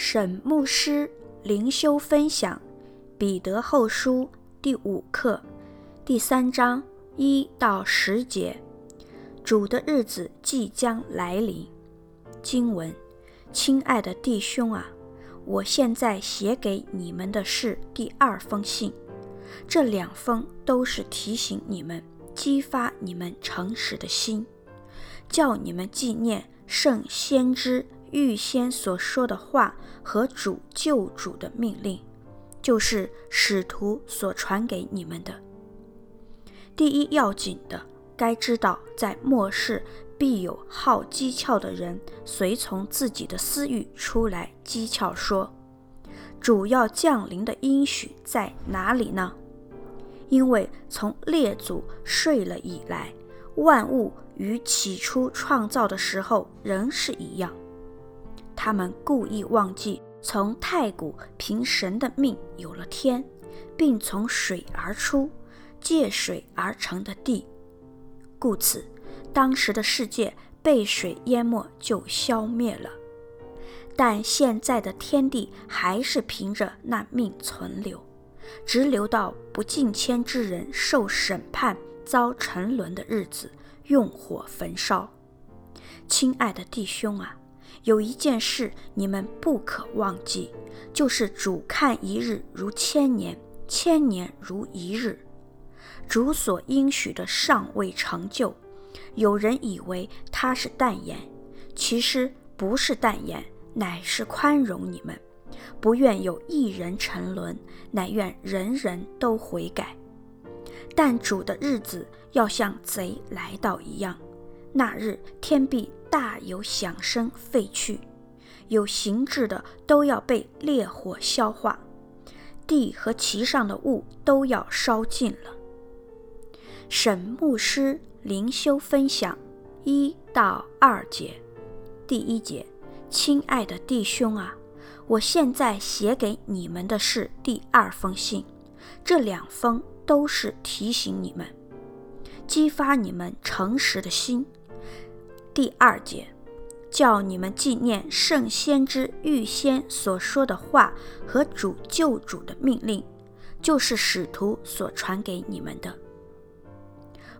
沈牧师灵修分享《彼得后书》第五课第三章一到十节。主的日子即将来临。经文：亲爱的弟兄啊，我现在写给你们的是第二封信，这两封都是提醒你们、激发你们诚实的心，叫你们纪念圣先知。预先所说的话和主救主的命令，就是使徒所传给你们的。第一要紧的，该知道，在末世必有好讥诮的人，随从自己的私欲出来讥诮说：“主要降临的应许在哪里呢？”因为从列祖睡了以来，万物与起初创造的时候仍是一样。他们故意忘记，从太古凭神的命有了天，并从水而出，借水而成的地，故此当时的世界被水淹没就消灭了。但现在的天地还是凭着那命存留，直留到不敬虔之人受审判、遭沉沦的日子，用火焚烧。亲爱的弟兄啊！有一件事你们不可忘记，就是主看一日如千年，千年如一日。主所应许的尚未成就，有人以为他是淡言，其实不是淡言，乃是宽容你们，不愿有一人沉沦，乃愿人人都悔改。但主的日子要像贼来到一样，那日天必。大有响声废去，有形质的都要被烈火消化，地和其上的物都要烧尽了。沈牧师灵修分享一到二节，第一节，亲爱的弟兄啊，我现在写给你们的是第二封信，这两封都是提醒你们，激发你们诚实的心。第二节，叫你们纪念圣先知预先所说的话和主救主的命令，就是使徒所传给你们的。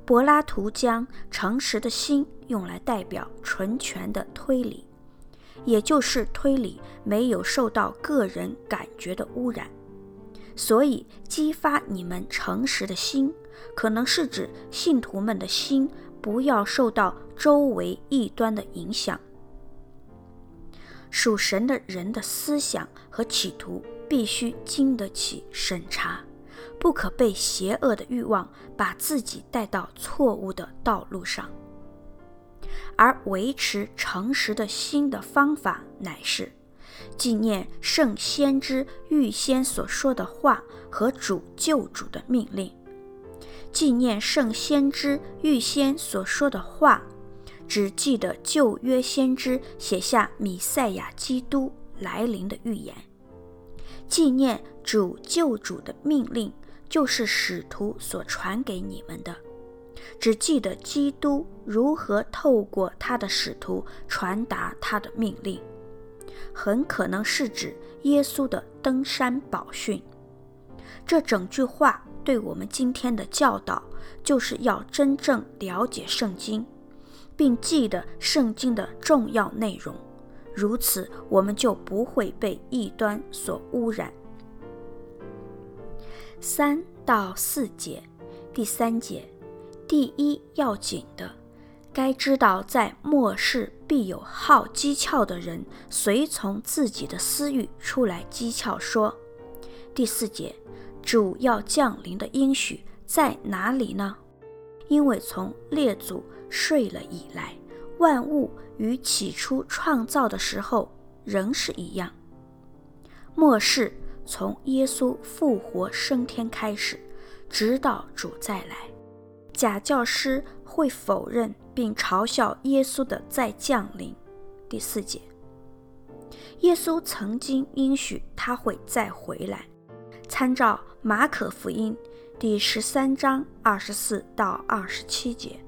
柏拉图将诚实的心用来代表纯全的推理，也就是推理没有受到个人感觉的污染，所以激发你们诚实的心，可能是指信徒们的心。不要受到周围异端的影响。属神的人的思想和企图必须经得起审查，不可被邪恶的欲望把自己带到错误的道路上。而维持诚实的心的方法，乃是纪念圣先知预先所说的话和主救主的命令。纪念圣先知预先所说的话，只记得旧约先知写下弥赛亚基督来临的预言；纪念主救主的命令，就是使徒所传给你们的，只记得基督如何透过他的使徒传达他的命令，很可能是指耶稣的登山宝训。这整句话。对我们今天的教导，就是要真正了解圣经，并记得圣经的重要内容，如此我们就不会被异端所污染。三到四节，第三节，第一要紧的，该知道在末世必有好讥诮的人，随从自己的私欲出来讥诮说。第四节。主要降临的应许在哪里呢？因为从列祖睡了以来，万物与起初创造的时候仍是一样。末世从耶稣复活升天开始，直到主再来，假教师会否认并嘲笑耶稣的再降临。第四节，耶稣曾经应许他会再回来。参照马可福音第十三章二十四到二十七节，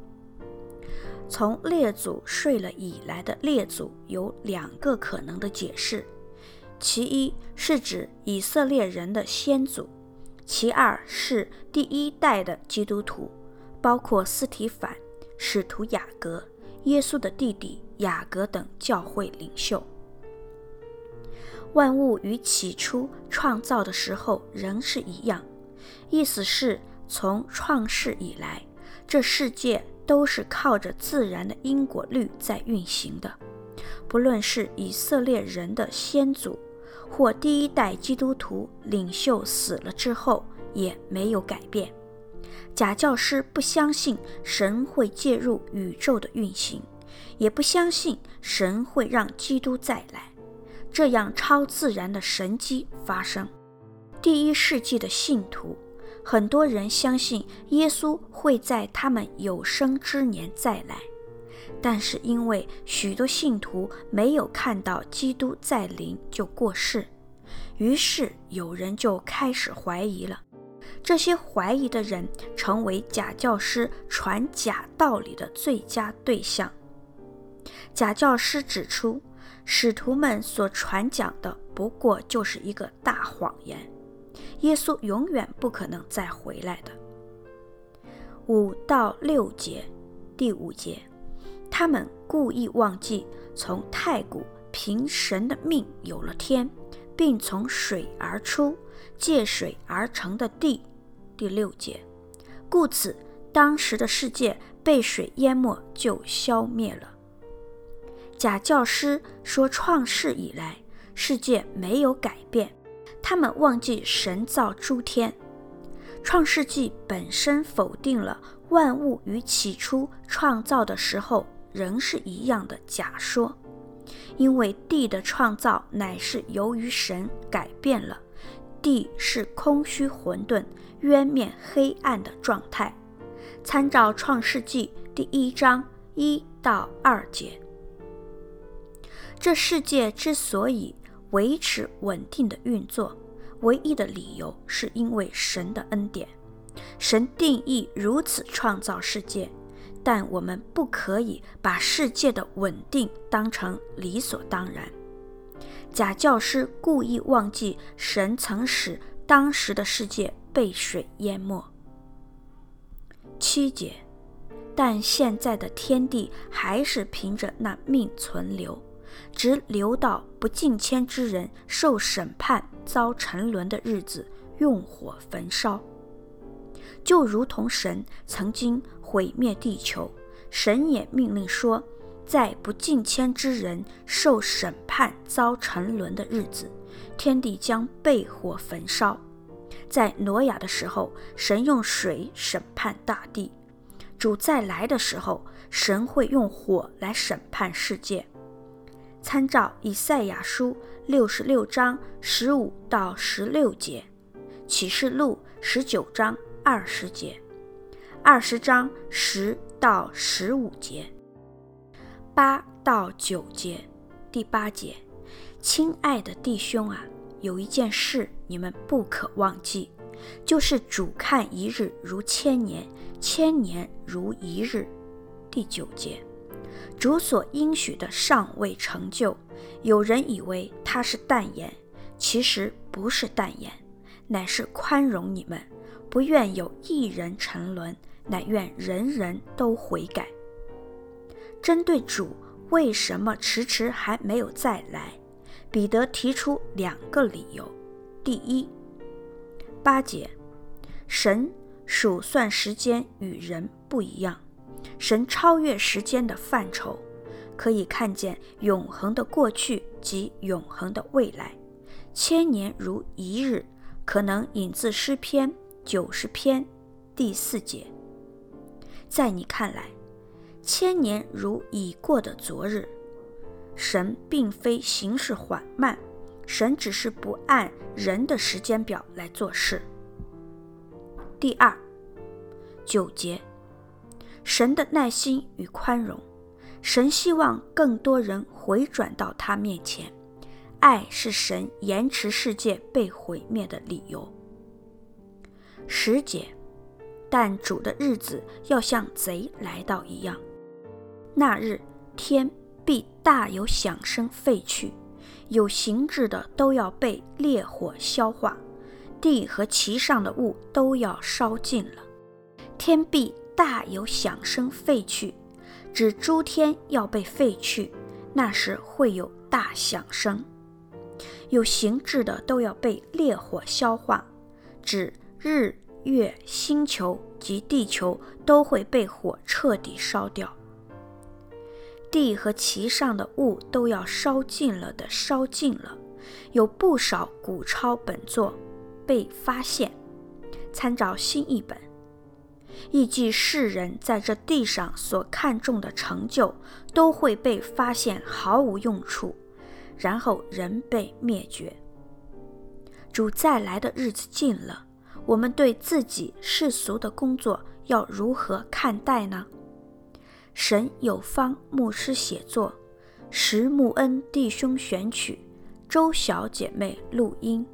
从列祖睡了以来的列祖有两个可能的解释：其一是指以色列人的先祖，其二是第一代的基督徒，包括斯提凡、使徒雅各、耶稣的弟弟雅各等教会领袖。万物与起初创造的时候仍是一样，意思是从创世以来，这世界都是靠着自然的因果律在运行的，不论是以色列人的先祖。或第一代基督徒领袖死了之后也没有改变。假教师不相信神会介入宇宙的运行，也不相信神会让基督再来，这样超自然的神迹发生。第一世纪的信徒，很多人相信耶稣会在他们有生之年再来，但是因为许多信徒没有看到基督再临就过世。于是有人就开始怀疑了，这些怀疑的人成为假教师传假道理的最佳对象。假教师指出，使徒们所传讲的不过就是一个大谎言，耶稣永远不可能再回来的。五到六节，第五节，他们故意忘记从太古凭神的命有了天。并从水而出，借水而成的地，第六节。故此，当时的世界被水淹没，就消灭了。假教师说，创世以来，世界没有改变。他们忘记神造诸天。创世纪本身否定了万物与起初创造的时候仍是一样的假说。因为地的创造乃是由于神改变了，地是空虚混沌、渊面黑暗的状态。参照创世纪第一章一到二节，这世界之所以维持稳定的运作，唯一的理由是因为神的恩典。神定义如此创造世界。但我们不可以把世界的稳定当成理所当然。假教师故意忘记神曾使当时的世界被水淹没。七节，但现在的天地还是凭着那命存留，直留到不敬虔之人受审判、遭沉沦的日子，用火焚烧。就如同神曾经毁灭地球，神也命令说，在不敬虔之人受审判、遭沉沦的日子，天地将被火焚烧。在挪亚的时候，神用水审判大地；主再来的时候，神会用火来审判世界。参照以赛亚书六十六章十五到十六节，启示录十九章。二十节，二十章十到十五节，八到九节，第八节，亲爱的弟兄啊，有一件事你们不可忘记，就是主看一日如千年，千年如一日。第九节，主所应许的尚未成就，有人以为他是淡言，其实不是淡言，乃是宽容你们。不愿有一人沉沦，乃愿人人都悔改。针对主为什么迟迟还没有再来，彼得提出两个理由：第一，八节，神数算时间与人不一样，神超越时间的范畴，可以看见永恒的过去及永恒的未来。千年如一日，可能引自诗篇。九十篇第四节，在你看来，千年如已过的昨日。神并非行事缓慢，神只是不按人的时间表来做事。第二，九节，神的耐心与宽容，神希望更多人回转到他面前。爱是神延迟世界被毁灭的理由。十节，但主的日子要像贼来到一样，那日天必大有响声废去，有形质的都要被烈火消化，地和其上的物都要烧尽了。天必大有响声废去，指诸天要被废去，那时会有大响声。有形质的都要被烈火消化，指日月星球及地球都会被火彻底烧掉。地和其上的物都要烧尽了的烧尽了，有不少古抄本作被发现，参照新译本，亦即世人在这地上所看重的成就都会被发现毫无用处，然后人被灭绝。主再来的日子近了，我们对自己世俗的工作要如何看待呢？神有方牧师写作，石木恩弟兄选曲，周小姐妹录音。